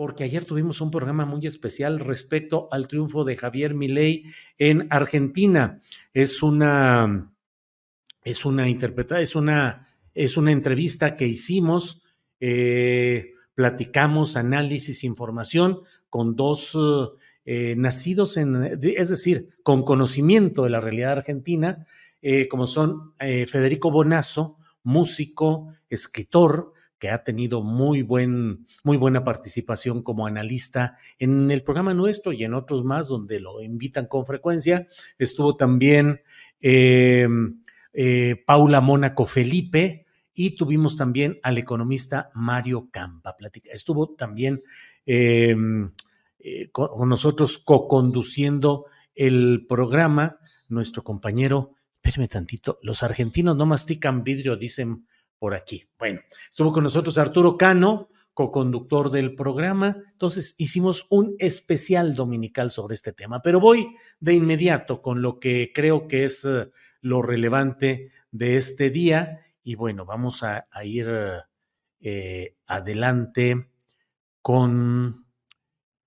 Porque ayer tuvimos un programa muy especial respecto al triunfo de Javier Milei en Argentina. Es una, es una es una, es una entrevista que hicimos, eh, platicamos, análisis, información con dos eh, nacidos en, es decir, con conocimiento de la realidad argentina, eh, como son Federico Bonazo, músico, escritor, que ha tenido muy, buen, muy buena participación como analista en el programa nuestro y en otros más donde lo invitan con frecuencia. Estuvo también eh, eh, Paula Mónaco Felipe y tuvimos también al economista Mario Campa. Platica. Estuvo también eh, con, con nosotros co-conduciendo el programa nuestro compañero, espérame tantito, los argentinos no mastican vidrio, dicen por aquí. Bueno, estuvo con nosotros Arturo Cano, co-conductor del programa. Entonces hicimos un especial dominical sobre este tema, pero voy de inmediato con lo que creo que es uh, lo relevante de este día. Y bueno, vamos a, a ir eh, adelante con,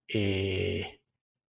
eh,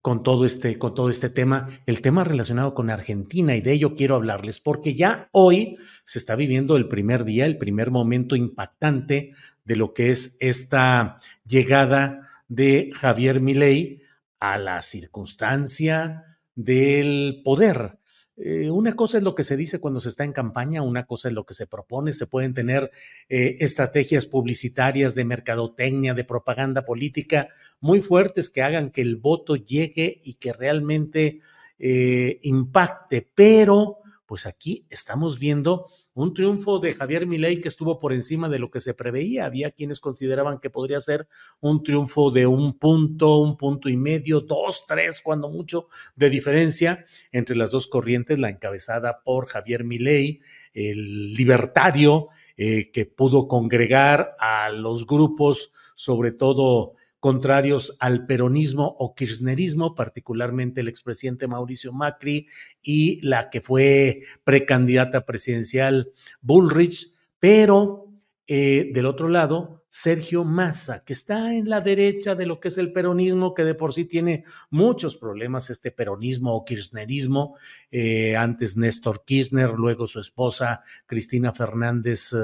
con, todo este, con todo este tema, el tema relacionado con Argentina, y de ello quiero hablarles, porque ya hoy se está viviendo el primer día, el primer momento impactante de lo que es esta llegada de Javier Milei a la circunstancia del poder. Eh, una cosa es lo que se dice cuando se está en campaña, una cosa es lo que se propone, se pueden tener eh, estrategias publicitarias de mercadotecnia, de propaganda política muy fuertes que hagan que el voto llegue y que realmente eh, impacte, pero pues aquí estamos viendo un triunfo de Javier Milei que estuvo por encima de lo que se preveía. Había quienes consideraban que podría ser un triunfo de un punto, un punto y medio, dos, tres, cuando mucho de diferencia entre las dos corrientes, la encabezada por Javier Milei, el libertario eh, que pudo congregar a los grupos, sobre todo contrarios al peronismo o kirchnerismo, particularmente el expresidente Mauricio Macri y la que fue precandidata presidencial Bullrich, pero eh, del otro lado, Sergio Massa, que está en la derecha de lo que es el peronismo, que de por sí tiene muchos problemas, este peronismo o kirchnerismo, eh, antes Néstor Kirchner, luego su esposa Cristina Fernández,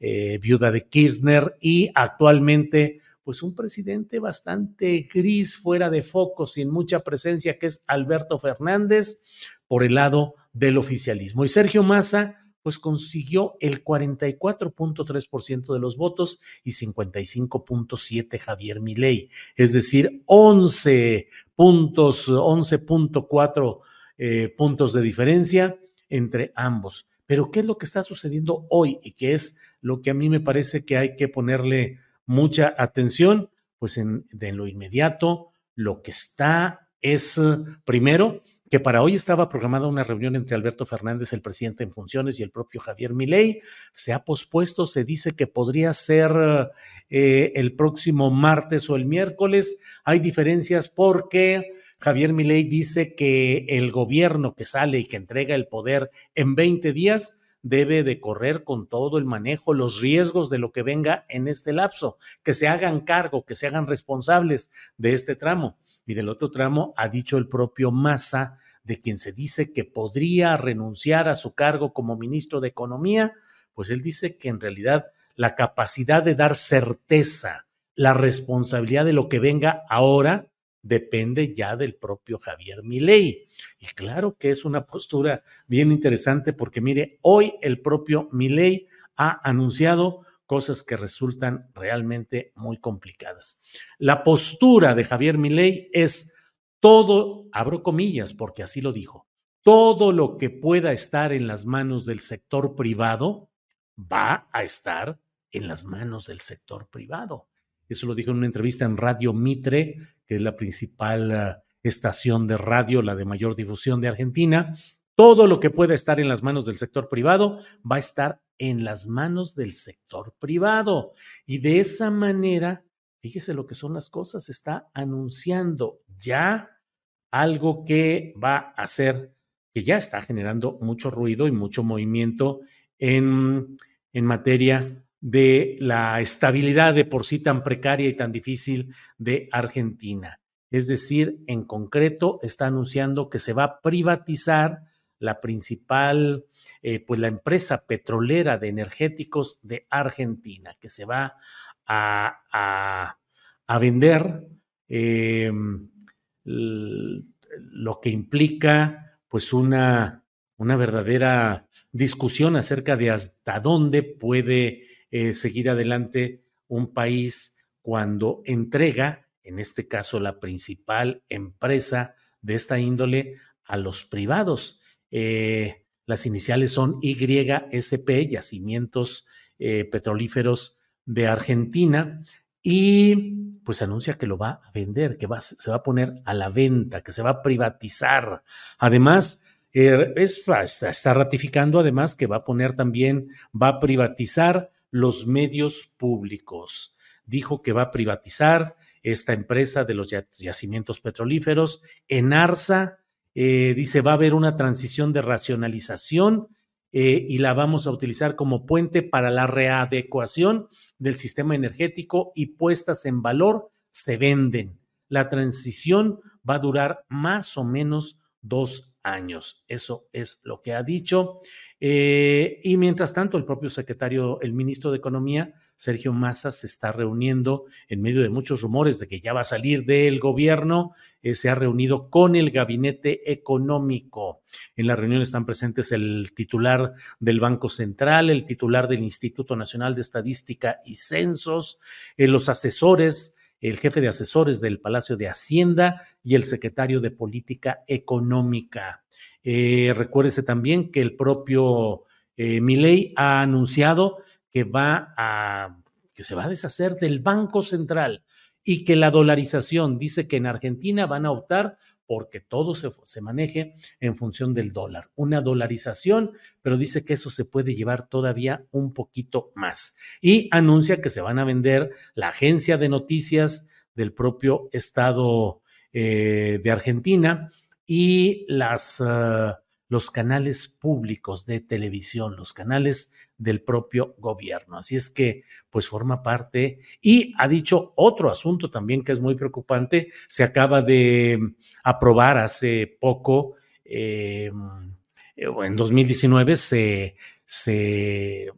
eh, viuda de Kirchner, y actualmente pues un presidente bastante gris, fuera de foco, sin mucha presencia, que es Alberto Fernández, por el lado del oficialismo. Y Sergio Massa, pues consiguió el 44.3% de los votos y 55.7 Javier Milei, es decir, 11 puntos, 11.4 eh, puntos de diferencia entre ambos. Pero ¿qué es lo que está sucediendo hoy y qué es lo que a mí me parece que hay que ponerle mucha atención, pues en, lo inmediato lo que está es, primero, que para hoy estaba programada una reunión entre Alberto Fernández, el presidente en funciones, y el propio Javier Milei. Se ha pospuesto, se dice que podría ser eh, el próximo martes o el miércoles. Hay diferencias porque Javier Milei dice que el gobierno que sale y que entrega el poder en 20 días debe de correr con todo el manejo, los riesgos de lo que venga en este lapso, que se hagan cargo, que se hagan responsables de este tramo. y del otro tramo ha dicho el propio Massa, de quien se dice que podría renunciar a su cargo como ministro de Economía, pues él dice que en realidad la capacidad de dar certeza, la responsabilidad de lo que venga ahora, depende ya del propio Javier Milei. Y claro que es una postura bien interesante porque mire, hoy el propio Milei ha anunciado cosas que resultan realmente muy complicadas. La postura de Javier Milei es todo, abro comillas porque así lo dijo, todo lo que pueda estar en las manos del sector privado va a estar en las manos del sector privado. Eso lo dijo en una entrevista en Radio Mitre, que es la principal uh, estación de radio, la de mayor difusión de Argentina. Todo lo que pueda estar en las manos del sector privado va a estar en las manos del sector privado. Y de esa manera, fíjese lo que son las cosas, está anunciando ya algo que va a hacer, que ya está generando mucho ruido y mucho movimiento en, en materia de la estabilidad de por sí tan precaria y tan difícil de Argentina. Es decir, en concreto, está anunciando que se va a privatizar la principal, eh, pues la empresa petrolera de energéticos de Argentina, que se va a, a, vender eh, lo que implica pues una, una verdadera discusión acerca de hasta dónde puede eh, seguir adelante un país cuando entrega, en este caso la principal empresa de esta índole, a los privados. Eh, las iniciales son YSP, Yacimientos eh, Petrolíferos de Argentina, y pues anuncia que lo va a vender, que va, se va a poner a la venta, que se va a privatizar. Además, está, está ratificando además que va a poner también, va a privatizar los medios públicos. Dijo que va a privatizar esta empresa de los yacimientos petrolíferos. En Arsa, eh, dice, va a haber una transición de racionalización eh, y la vamos a utilizar como puente para la readecuación del sistema energético y puestas en valor se venden. La transición va a durar más o menos dos años. Eso es lo que ha dicho. Eh, y mientras tanto, el propio secretario, el ministro de Economía, Sergio Massa, se está reuniendo en medio de muchos rumores de que ya va a salir del gobierno, eh, se ha reunido con el gabinete económico. En la reunión están presentes el titular del Banco Central, el titular del Instituto Nacional de Estadística y Censos, eh, los asesores el jefe de asesores del Palacio de Hacienda y el secretario de Política Económica. Eh, recuérdese también que el propio eh, Milei ha anunciado que va a que se va a deshacer del Banco Central y que la dolarización dice que en Argentina van a optar porque todo se, se, maneje en función del dólar. Una dolarización, pero dice que eso se puede llevar todavía un poquito más. Y anuncia que se van a vender la agencia de noticias del propio Estado eh, de Argentina y las, uh, los canales públicos de televisión, los canales del propio gobierno. Así es que, pues forma parte y ha dicho otro asunto también que es muy preocupante. Se acaba de aprobar hace poco, eh, en 2019 se, se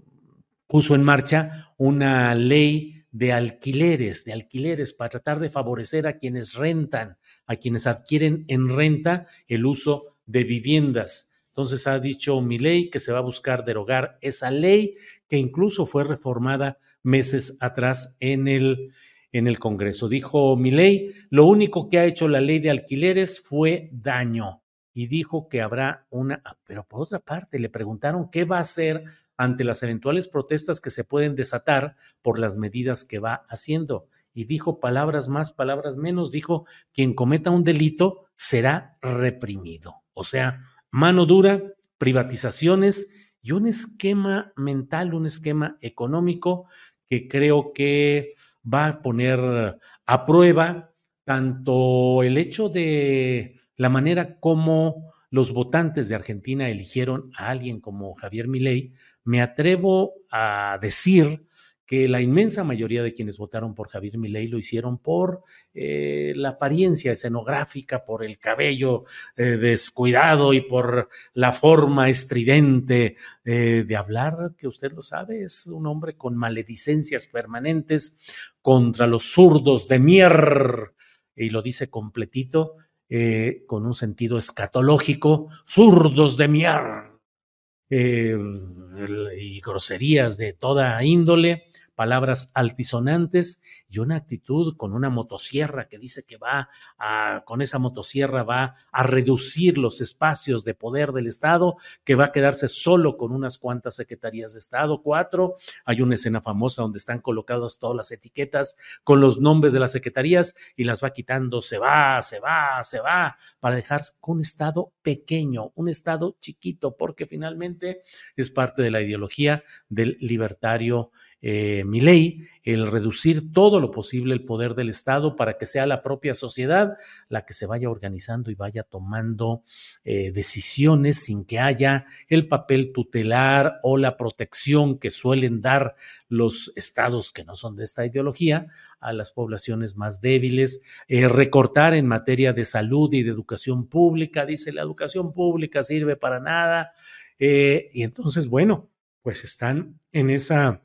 puso en marcha una ley de alquileres, de alquileres para tratar de favorecer a quienes rentan, a quienes adquieren en renta el uso de viviendas. Entonces ha dicho mi ley que se va a buscar derogar esa ley que incluso fue reformada meses atrás en el, en el Congreso. Dijo mi ley, lo único que ha hecho la ley de alquileres fue daño y dijo que habrá una, ah, pero por otra parte le preguntaron qué va a hacer ante las eventuales protestas que se pueden desatar por las medidas que va haciendo. Y dijo palabras más, palabras menos, dijo, quien cometa un delito será reprimido. O sea, mano dura, privatizaciones y un esquema mental, un esquema económico que creo que va a poner a prueba tanto el hecho de la manera como los votantes de Argentina eligieron a alguien como Javier Milei, me atrevo a decir que la inmensa mayoría de quienes votaron por Javier Milei lo hicieron por eh, la apariencia escenográfica, por el cabello eh, descuidado y por la forma estridente eh, de hablar, que usted lo sabe, es un hombre con maledicencias permanentes contra los zurdos de mier, y lo dice completito, con un sentido escatológico, zurdos de mier. Y groserías de toda índole, palabras altisonantes y una actitud con una motosierra que dice que va a, con esa motosierra va a reducir los espacios de poder del Estado, que va a quedarse solo con unas cuantas secretarías de Estado, cuatro. Hay una escena famosa donde están colocadas todas las etiquetas con los nombres de las secretarías y las va quitando, se va, se va, se va, para dejar un Estado pequeño, un Estado chiquito, porque finalmente es parte de la ideología del libertario eh, mi ley, el reducir todo lo posible el poder del Estado para que sea la propia sociedad la que se vaya organizando y vaya tomando eh, decisiones sin que haya el papel tutelar o la protección que suelen dar los estados que no son de esta ideología a las poblaciones más débiles, eh, recortar en materia de salud y de educación pública, dice la educación pública sirve para nada, eh, y entonces, bueno, pues están en esa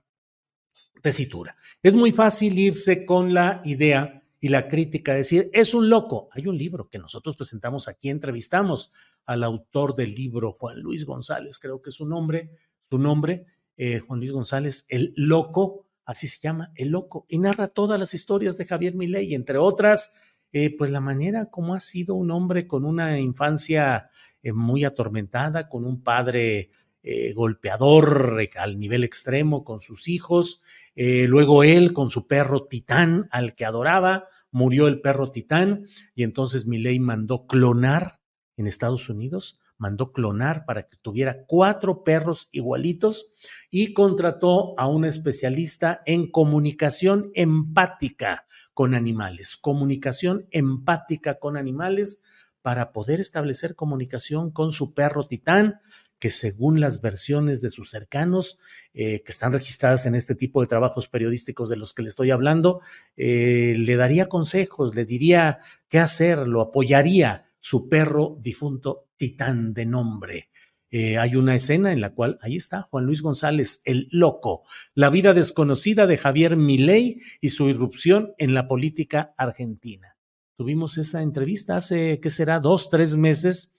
tesitura. Es muy fácil irse con la idea y la crítica, decir, es un loco. Hay un libro que nosotros presentamos aquí, entrevistamos al autor del libro, Juan Luis González, creo que es su nombre, su nombre, eh, Juan Luis González, El Loco, así se llama, El Loco, y narra todas las historias de Javier Milei, entre otras, eh, pues la manera como ha sido un hombre con una infancia eh, muy atormentada, con un padre eh, golpeador al nivel extremo con sus hijos, eh, luego él con su perro Titán al que adoraba, murió el perro Titán y entonces Milei mandó clonar en Estados Unidos, mandó clonar para que tuviera cuatro perros igualitos y contrató a un especialista en comunicación empática con animales, comunicación empática con animales para poder establecer comunicación con su perro Titán, que según las versiones de sus cercanos, eh, que están registradas en este tipo de trabajos periodísticos de los que le estoy hablando, eh, le daría consejos, le diría qué hacer, lo apoyaría su perro difunto titán de nombre. Eh, hay una escena en la cual ahí está Juan Luis González, el loco, la vida desconocida de Javier Milei y su irrupción en la política argentina. Tuvimos esa entrevista hace, ¿qué será? Dos, tres meses,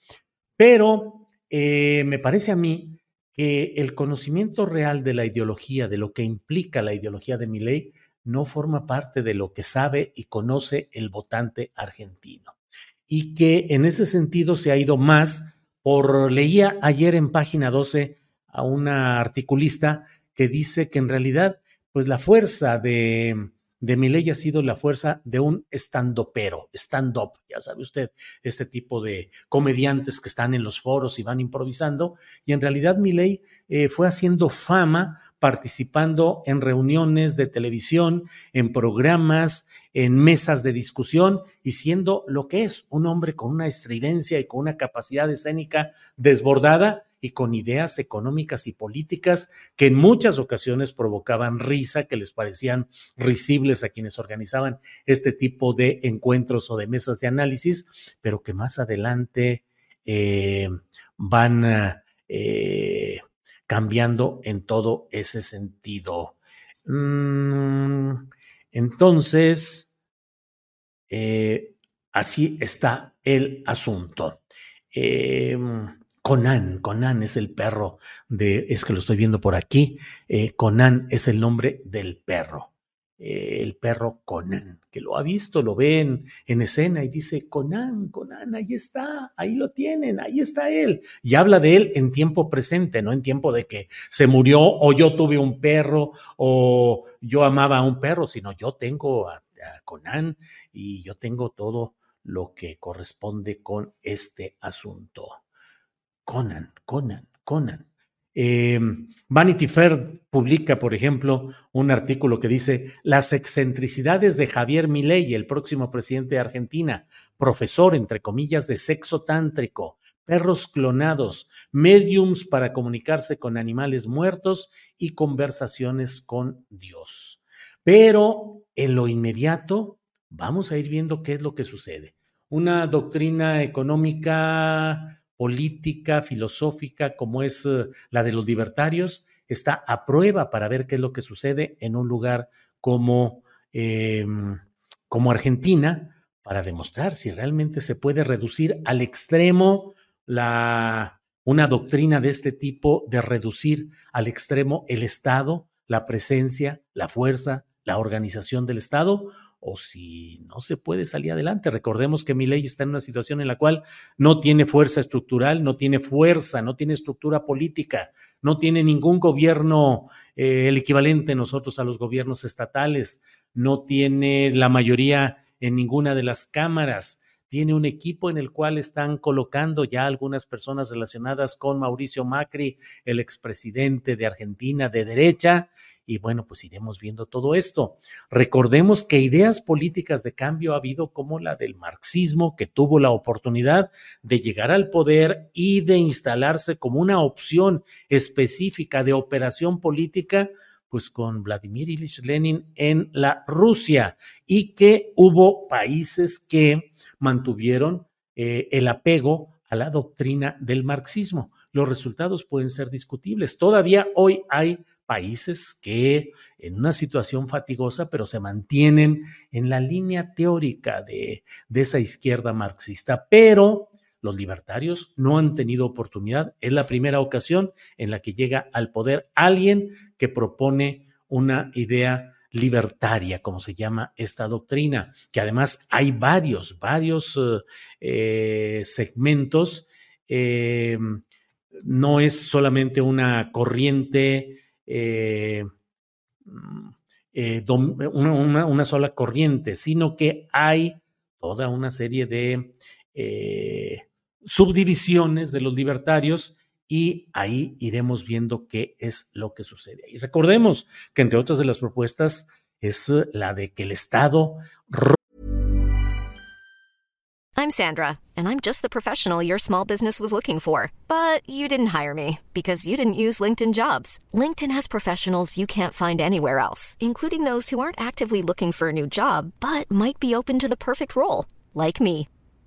pero eh, me parece a mí que el conocimiento real de la ideología, de lo que implica la ideología de mi ley, no forma parte de lo que sabe y conoce el votante argentino. Y que en ese sentido se ha ido más por, leía ayer en página 12 a una articulista que dice que en realidad, pues la fuerza de, de mi ley ha sido la fuerza de un stand-upero, stand-up, ya sabe usted, este tipo de comediantes que están en los foros y van improvisando, y en realidad mi ley eh, fue haciendo fama participando en reuniones de televisión, en programas, en mesas de discusión y siendo lo que es un hombre con una estridencia y con una capacidad escénica desbordada y con ideas económicas y políticas que en muchas ocasiones provocaban risa, que les parecían risibles a quienes organizaban este tipo de encuentros o de mesas de análisis, pero que más adelante eh, van eh, cambiando en todo ese sentido. Mm, entonces, eh, así está el asunto. Conan, Conan es el perro de, es que lo estoy viendo por aquí, eh, Conan es el nombre del perro, eh, el perro Conan, que lo ha visto, lo ven en, escena y dice, Conan, Conan, ahí está, ahí lo tienen, ahí está él. Y habla de él en tiempo presente, no en tiempo de que se murió o yo tuve un perro o yo amaba a un perro, sino yo tengo a Conan y yo tengo todo lo que corresponde con este asunto. Conan, Conan, Conan. Eh, Vanity Fair publica, por ejemplo, un artículo que dice las excentricidades de Javier Milei, el próximo presidente de Argentina, profesor, entre comillas, de sexo tántrico, perros clonados, mediums para comunicarse con animales muertos y conversaciones con Dios. Pero en lo inmediato, vamos a ir viendo qué es lo que sucede. Una doctrina económica, política, filosófica, como es eh, la de los libertarios, está a prueba para ver qué es lo que sucede en un lugar como, em, como Argentina, para demostrar si realmente se puede reducir al extremo la, una doctrina de este tipo de reducir al extremo el Estado, la presencia, la fuerza, la organización del Estado, o si no se puede salir adelante. Recordemos que mi ley está en una situación en la cual no tiene fuerza estructural, no tiene fuerza, no tiene estructura política, no tiene ningún gobierno, eh, el equivalente nosotros a los gobiernos estatales, no tiene la mayoría en ninguna de las cámaras tiene un equipo en el cual están colocando ya algunas personas relacionadas con Mauricio Macri, el expresidente de Argentina de derecha, y bueno, pues iremos viendo todo esto. Recordemos que ideas políticas de cambio ha habido como la del marxismo, que tuvo la oportunidad de llegar al poder y de instalarse como una opción específica de operación política pues con Vladimir Ilich Lenin en la Rusia y que hubo países que mantuvieron eh, el apego a la doctrina del marxismo. Los resultados pueden ser discutibles. Todavía hoy hay países que en una situación fatigosa, pero se mantienen en la línea teórica de, de esa izquierda marxista. Pero los libertarios no han tenido oportunidad. Es la primera ocasión en la que llega al poder alguien que propone una idea libertaria, como se llama esta doctrina, que además hay varios, varios eh, segmentos. Eh, no es solamente una corriente, eh, una, una, sola corriente, sino que hay toda una serie de subdivisiones de los libertarios y ahí iremos viendo qué es lo que sucede. Y recordemos que entre otras de las propuestas es eh, la de que el Estado... I'm Sandra, and I'm just the professional your small business was looking for. But you didn't hire me because you didn't use LinkedIn jobs. LinkedIn has professionals you can't find anywhere else, including those who aren't actively looking for a new job, but might be open to the perfect role, like me.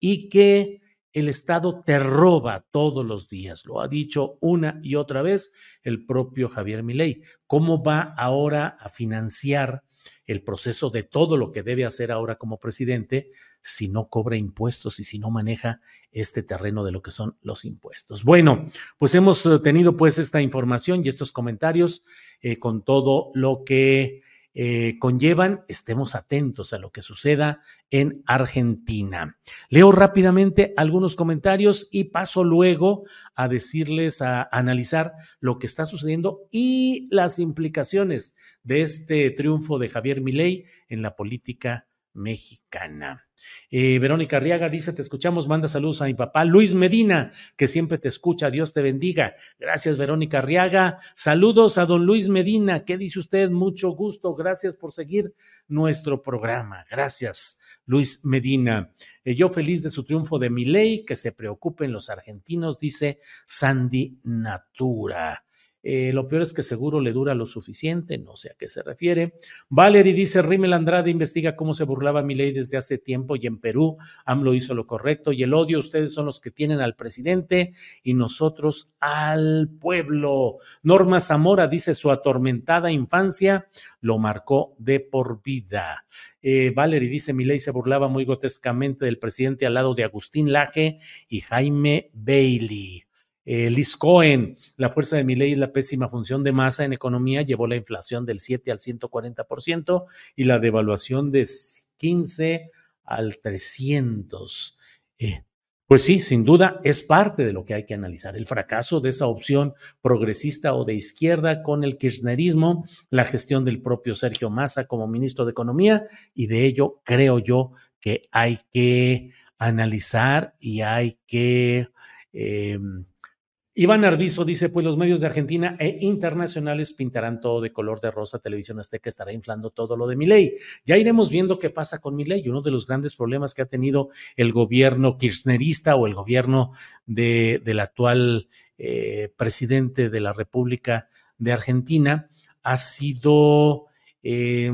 Y que el Estado te roba todos los días. Lo ha dicho una y otra vez el propio Javier Milei. ¿Cómo va ahora a financiar el proceso de todo lo que debe hacer ahora como presidente si no cobra impuestos y si no maneja este terreno de lo que son los impuestos. Bueno, pues hemos eh, tenido pues esta información y estos comentarios eh, con todo lo que eh, conllevan, estemos atentos a lo que suceda en Argentina. Leo rápidamente algunos comentarios y paso luego a decirles, a, analizar lo que está sucediendo y las implicaciones de este triunfo de Javier Milei en la política mexicana. Eh, Verónica Arriaga dice, te escuchamos, manda saludos a mi papá. Luis Medina, que siempre te escucha, Dios te bendiga. Gracias, Verónica Arriaga. Saludos a don Luis Medina, ¿qué dice usted? Mucho gusto, gracias por seguir nuestro programa. Gracias, Luis Medina. Eh, yo feliz de su triunfo de mi ley, que se preocupen los argentinos, dice Sandy Natura. Eh, lo peor es que seguro le dura lo suficiente, no sé a qué se refiere. Valerie dice, Rimel Andrade investiga cómo se burlaba mi ley desde hace tiempo y en Perú AMLO hizo lo correcto y el odio, ustedes son los que tienen al presidente y nosotros al pueblo. Norma Zamora dice, su atormentada infancia lo marcó de por vida. Eh, Valerie dice, mi ley se burlaba muy grotescamente del presidente al lado de Agustín Laje y Jaime Bailey. Eh, la fuerza de mi ley es la pésima función de masa en economía, llevó la inflación del 7 al 140% y la devaluación de 15 al 300. Eh, pues sí, sin duda es parte de lo que hay que analizar. El fracaso de esa opción progresista o de izquierda con el kirchnerismo, la gestión del propio Sergio Massa como ministro de Economía y de ello creo yo que hay que analizar y hay que... Eh, Iván Arvizo dice, pues los medios de Argentina e internacionales pintarán todo de color de rosa, Televisión Azteca estará inflando todo lo de mi ley. Ya iremos viendo qué pasa con mi ley. Uno de los grandes problemas que ha tenido el gobierno kirchnerista o el gobierno de, del actual eh, presidente de la República de Argentina ha sido eh,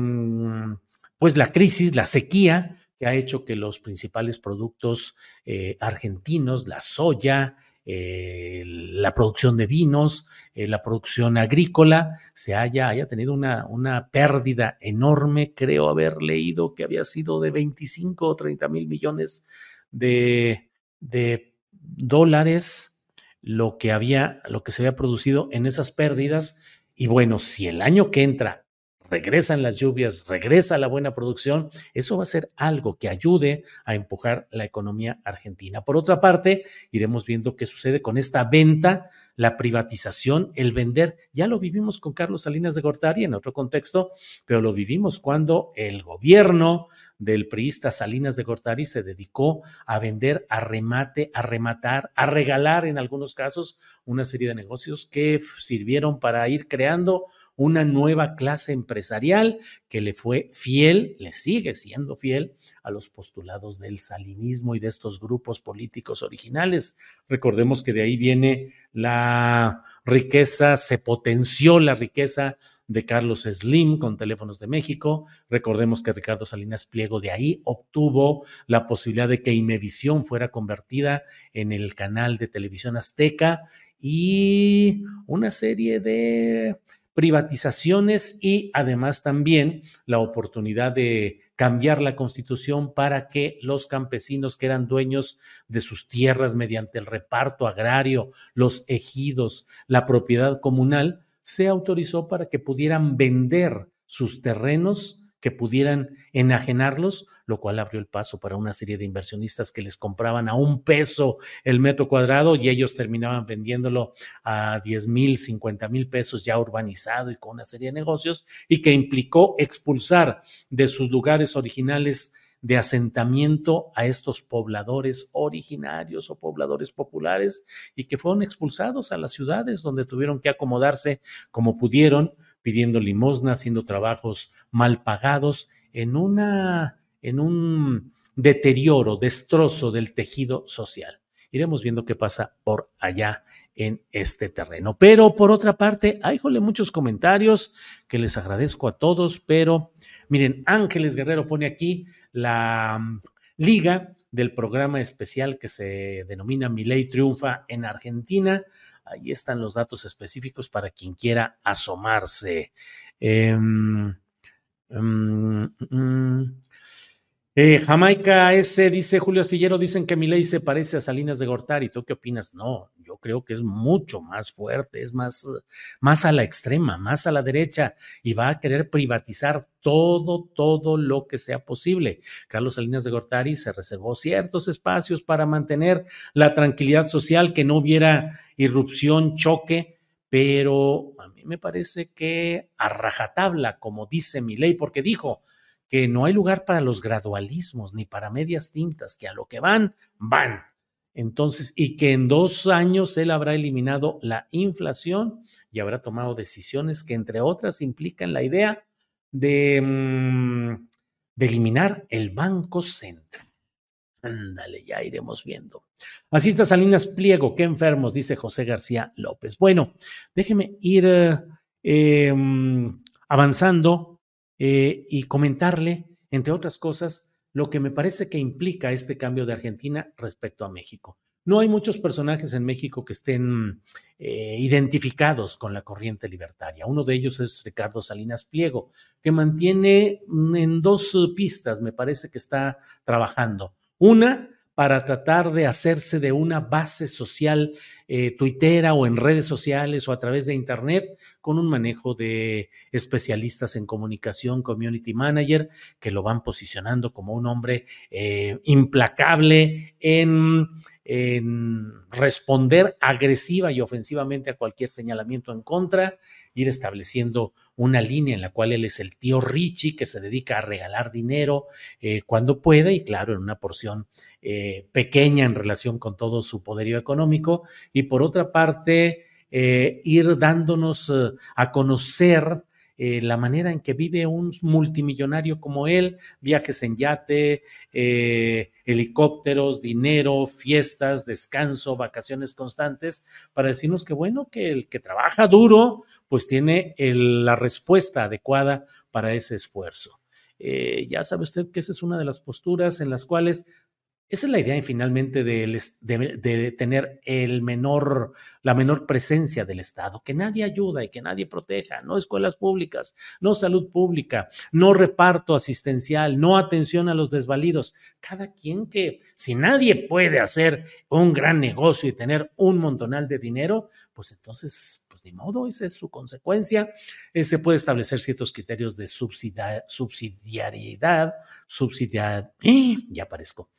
pues la crisis, la sequía que ha hecho que los principales productos eh, argentinos, la soya, eh, la producción de vinos, eh, la producción agrícola, se haya, haya tenido una, una, pérdida enorme. Creo haber leído que había sido de 25 o 30 mil millones de, de dólares lo que había, lo que se había producido en esas pérdidas. Y bueno, si el año que entra regresan las lluvias, regresa la buena producción, eso va a ser algo que ayude a empujar la economía argentina. Por otra parte, iremos viendo qué sucede con esta venta, la privatización, el vender. Ya lo vivimos con Carlos Salinas de Gortari en otro contexto, pero lo vivimos cuando el gobierno del priista Salinas de Gortari se dedicó a vender a remate, a rematar, a regalar en algunos casos una serie de negocios que sirvieron para ir creando una nueva clase empresarial que le fue fiel, le sigue siendo fiel a los postulados del salinismo y de estos grupos políticos originales. Recordemos que de ahí viene la riqueza, se potenció la riqueza de Carlos Slim con Teléfonos de México. Recordemos que Ricardo Salinas Pliego de ahí obtuvo la posibilidad de que Imevisión fuera convertida en el canal de televisión azteca y una serie de privatizaciones y además también la oportunidad de cambiar la constitución para que los campesinos que eran dueños de sus tierras mediante el reparto agrario, los ejidos, la propiedad comunal, se autorizó para que pudieran vender sus terrenos que pudieran enajenarlos, lo cual abrió el paso para una serie de inversionistas que les compraban a un peso el metro cuadrado y ellos terminaban vendiéndolo a 10 mil, 50 mil pesos ya urbanizado y con una serie de negocios y que implicó expulsar de sus lugares originales de asentamiento a estos pobladores originarios o pobladores populares y que fueron expulsados a las ciudades donde tuvieron que acomodarse como pudieron pidiendo limosna, haciendo trabajos mal pagados, en, una, en un deterioro, destrozo del tejido social. Iremos viendo qué pasa por allá en este terreno. Pero por otra parte, hay muchos comentarios que les agradezco a todos, pero miren, Ángeles Guerrero pone aquí la mm, liga del programa especial que se denomina Mi Ley Triunfa en Argentina. Ahí están los datos específicos para quien quiera asomarse. Em, em, mm, mm. Eh, Jamaica S dice Julio Astillero, dicen que mi ley se parece a Salinas de Gortari. ¿Tú qué opinas? No, yo creo que es mucho más fuerte, es más, más a la extrema, más a la derecha y va a querer privatizar todo, todo lo que sea posible. Carlos Salinas de Gortari se reservó ciertos espacios para mantener la tranquilidad social, que no hubiera irrupción, choque, pero a mí me parece que a rajatabla, como dice mi ley, porque dijo, que no hay lugar para los gradualismos ni para medias tintas, que a lo que van, van. Entonces, y que en dos años él habrá eliminado la inflación y habrá tomado decisiones que, entre otras, implican la idea de, mm, eliminar el Banco Central. Ándale, ya iremos viendo. Así está Salinas Pliego, qué enfermos, dice José García López. Bueno, déjeme ir eh, em, avanzando eh, y comentarle, entre otras cosas, lo que me parece que implica este cambio de Argentina respecto a México. No hay muchos personajes en México que estén eh, identificados con la corriente libertaria. Uno de ellos es Ricardo Salinas Pliego, que mantiene mm, en dos pistas, me parece que está trabajando. Una, para tratar de hacerse de una base social eh, tuitera o en redes sociales o a través de Internet con un manejo de especialistas en comunicación, community manager, que lo van posicionando como un hombre eh, implacable en en responder agresiva y ofensivamente a cualquier señalamiento en contra, ir estableciendo una línea en la cual él es el tío Richie que se dedica a regalar dinero eh, cuando puede y claro, en una porción eh, pequeña en relación con todo su poderío económico. Y por otra parte, eh, ir dándonos a conocer eh, la manera en que vive un multimillonario como él, viajes en yate, eh, helicópteros, dinero, fiestas, descanso, vacaciones constantes, para decirnos que bueno, que el que trabaja duro, pues tiene la respuesta adecuada para ese esfuerzo. Eh, ya sabe usted que esa es una de las posturas en las cuales esa es la idea finalmente de, tener el menor, la menor presencia del Estado, que nadie ayuda y que nadie proteja, no escuelas públicas, no salud pública, no reparto asistencial, no atención a los desvalidos. Cada quien que, si nadie puede hacer un gran negocio y tener un montonal de dinero, pues entonces, pues ni modo, esa es su consecuencia. Eh, se puede establecer ciertos criterios de subsidiariedad, subsidiar, ¡eh! ya aparezco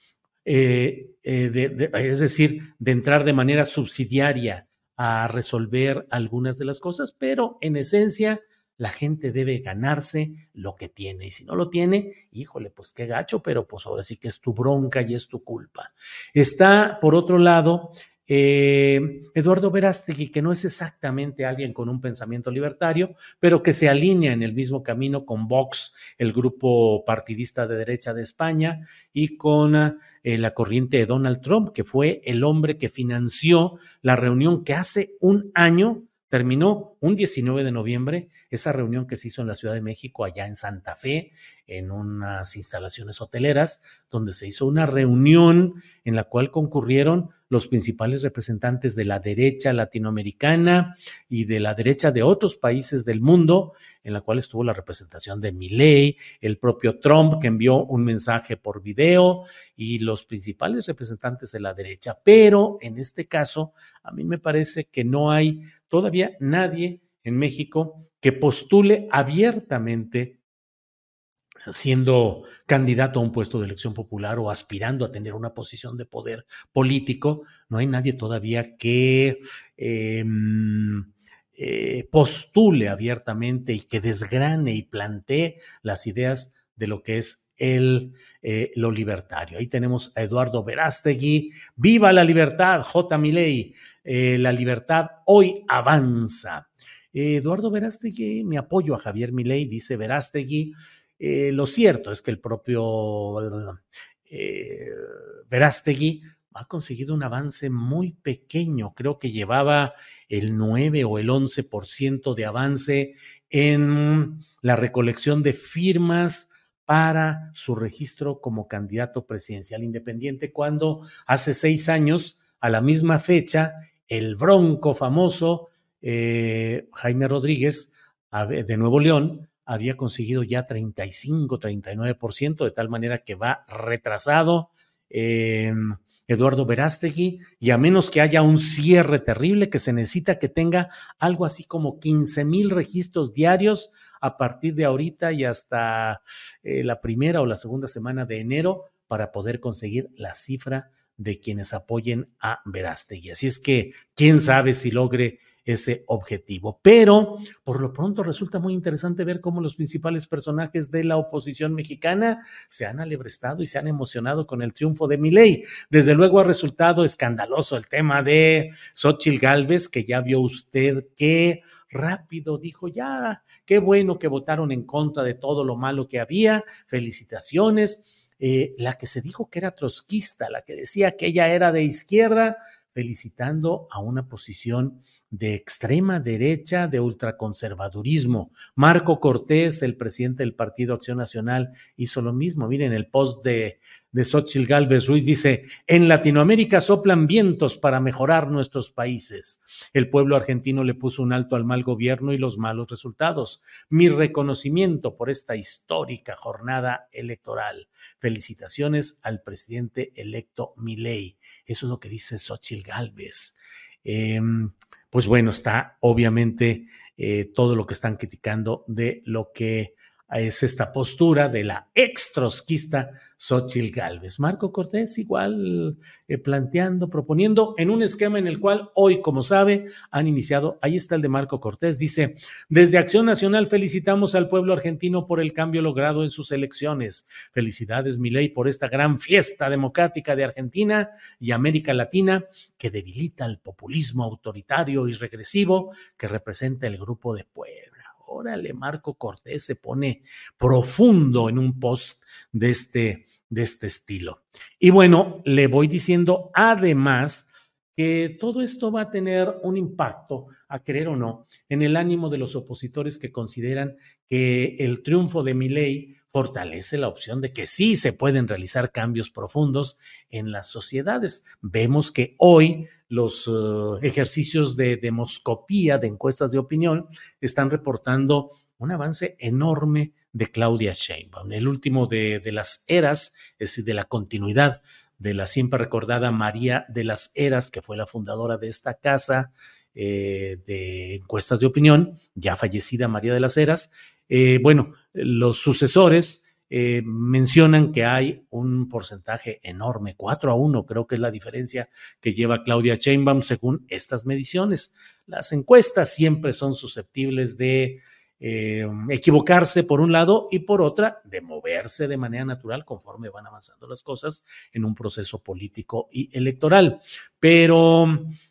eh, eh, es decir, de entrar de manera subsidiaria a resolver algunas de las cosas, pero en esencia la gente debe ganarse lo que tiene y si no lo tiene, híjole, pues qué gacho, pero pues ahora sí que es tu bronca y es tu culpa. Está, por otro lado, eh, Eduardo Verástegui, que no es exactamente alguien con un pensamiento libertario, pero que se alinea en el mismo camino con Vox, el grupo partidista de derecha de España, y con eh, la corriente de Donald Trump, que fue el hombre que financió la reunión que hace un año terminó un 19 de noviembre esa reunión que se hizo en la Ciudad de México, allá en Santa Fe, en unas instalaciones hoteleras, donde se hizo una reunión en la cual concurrieron los principales representantes de la derecha latinoamericana y de la derecha de otros países del mundo, en la cual estuvo la representación de Milley, el propio Trump que envió un mensaje por video y los principales representantes de la derecha. Pero en este caso, a mí me parece que no hay todavía nadie en México que postule abiertamente siendo candidato a un puesto de elección popular o aspirando a tener una posición de poder político, no hay nadie todavía que em, eh, postule abiertamente y que desgrane y plantee las ideas de lo que es el, eh, lo libertario. Ahí tenemos a Eduardo Verástegui. ¡Viva la libertad, J. Milei! Eh, la libertad hoy avanza. Eduardo Verástegui, mi apoyo a Javier Milei, dice Verástegui. Eh, lo cierto es que el propio eh, Verástegui ha conseguido un avance muy pequeño. Creo que llevaba el 9 o el 11% de avance en la recolección de firmas para su registro como candidato presidencial independiente, cuando hace seis años, a la misma fecha, el bronco famoso eh, Jaime Rodríguez de Nuevo León había conseguido ya 35, 39%, de tal manera que va retrasado. Em, Eduardo Verástegui, y a menos que haya un cierre terrible, que se necesita que tenga algo así como 15 mil registros diarios a partir de ahorita y hasta eh, la primera o la segunda semana de enero para poder conseguir la cifra de quienes apoyen a Verástegui. Así es que quién sabe si logre ese objetivo. Pero por lo pronto resulta muy interesante ver cómo los principales personajes de la oposición mexicana se han alebrestado y se han emocionado con el triunfo de Milei. Desde luego ha resultado escandaloso el tema de Xochil Gálvez, que ya vio usted que rápido dijo, ya, qué bueno que votaron en contra de todo lo malo que había, felicitaciones eh, la que se dijo que era trotskista, la que decía que ella era de izquierda, felicitando a una posición de extrema derecha, de ultraconservadurismo. Marco Cortés, el presidente del Partido Acción Nacional, hizo lo mismo. Miren, el post de, de Xochitl Galvez Ruiz dice, en Latinoamérica soplan vientos para mejorar nuestros países. El pueblo argentino le puso un alto al mal gobierno y los malos resultados. Mi reconocimiento por esta histórica jornada electoral. Felicitaciones al presidente electo Milei. Eso es lo que dice Xochitl Galvez. Eh, pues bueno, está obviamente eh, todo lo que están criticando de lo que es esta postura de la ex trotskista Xochitl Galvez. Marco Cortés igual eh, planteando, proponiendo en un esquema en el cual hoy, como sabe, han iniciado, ahí está el de Marco Cortés, dice, desde Acción Nacional felicitamos al pueblo argentino por el cambio logrado en sus elecciones. Felicidades, Milei, por esta gran fiesta democrática de Argentina y América Latina que debilita el populismo autoritario y regresivo que representa el grupo de Puebla órale, Marco Cortés se pone profundo en un post de este, de este estilo. Y bueno, le voy diciendo además que todo esto va a tener un impacto, a creer o no, en el ánimo de los opositores que consideran que el triunfo de Milei fortalece la opción de que sí se pueden realizar cambios profundos en las sociedades. Vemos que hoy los uh, ejercicios de demoscopía, de encuestas de opinión, están reportando un avance enorme de Claudia Sheinbaum. El último de, de las eras, es decir, de la continuidad de la siempre recordada María de las Eras, que fue la fundadora de esta casa eh, de encuestas de opinión, ya fallecida María de las Heras. Eh, bueno, los sucesores eh, mencionan que hay un porcentaje enorme, 4 a 1, creo que es la diferencia que lleva Claudia Sheinbaum según estas mediciones. Las encuestas siempre son susceptibles de eh, equivocarse por un lado y por otra de moverse de manera natural conforme van avanzando las cosas en un proceso político y electoral. Pero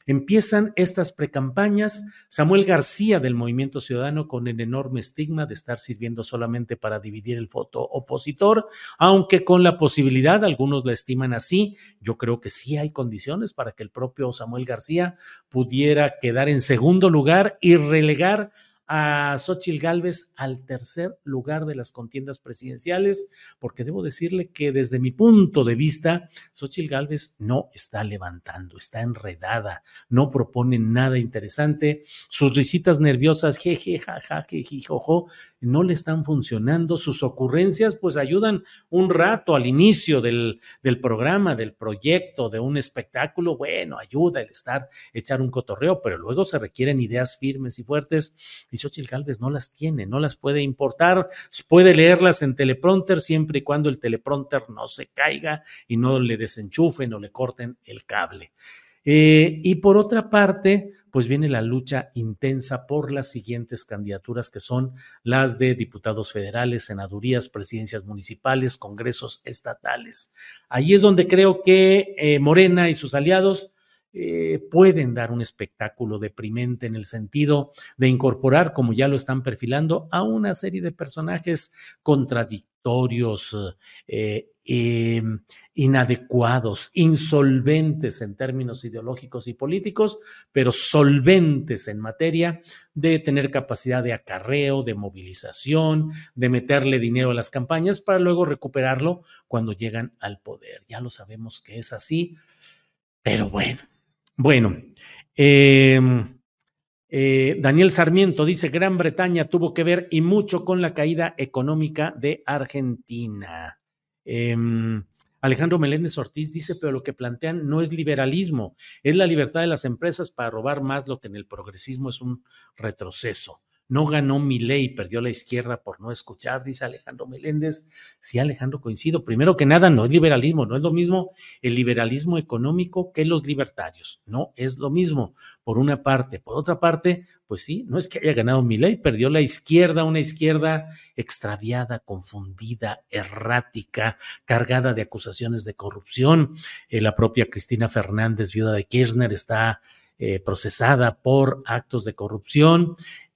empiezan estas precampañas. Samuel García del Movimiento Ciudadano con el enorme estigma de estar sirviendo solamente para dividir el voto opositor, aunque con la posibilidad, algunos la estiman así, yo creo que sí hay condiciones para que el propio Samuel García pudiera quedar en segundo lugar y relegar a Xochitl Gálvez al tercer lugar de las contiendas presidenciales, porque debo decirle que desde mi punto de vista, Xochitl Gálvez no está levantando, está enredada, no propone nada interesante, sus risitas nerviosas, jeje, jaja, jojo, no le están funcionando, sus ocurrencias pues ayudan un rato al inicio del, del programa, del proyecto, de un espectáculo, bueno, ayuda el estar, echar un cotorreo, pero luego se requieren ideas firmes y fuertes. Y Xochitl Galvez no las tiene, no las puede importar, puede leerlas en teleprompter siempre y cuando el teleprompter no se caiga y no le desenchufen o le corten el cable. Eh, y por otra parte, pues viene la lucha intensa por las siguientes candidaturas que son las de diputados federales, senadurías, presidencias municipales, congresos estatales. Ahí es donde creo que eh, Morena y sus aliados eh, pueden dar un espectáculo deprimente en el sentido de incorporar, como ya lo están perfilando, a una serie de personajes contradictorios, eh, em, inadecuados, insolventes en términos ideológicos y políticos, pero solventes en materia de tener capacidad de acarreo, de movilización, de meterle dinero a las campañas para luego recuperarlo cuando llegan al poder. Ya lo sabemos que es así, pero bueno bueno, em, eh, Daniel Sarmiento dice, Gran Bretaña tuvo que ver y mucho con la caída económica de Argentina. Em, Alejandro Meléndez Ortiz dice, pero lo que plantean no es liberalismo, es la libertad de las empresas para robar más lo que en el progresismo es un retroceso. No ganó mi ley, perdió la izquierda por no escuchar, dice Alejandro Meléndez. Sí, Alejandro, coincido. Primero que nada, no es liberalismo, no es lo mismo el liberalismo económico que los libertarios. No es lo mismo, por una parte. Por otra parte, pues sí, no es que haya ganado mi ley, perdió la izquierda, una izquierda extraviada, confundida, errática, cargada de acusaciones de corrupción. Eh, la propia Cristina Fernández, viuda de Kirchner, está eh, procesada por actos de corrupción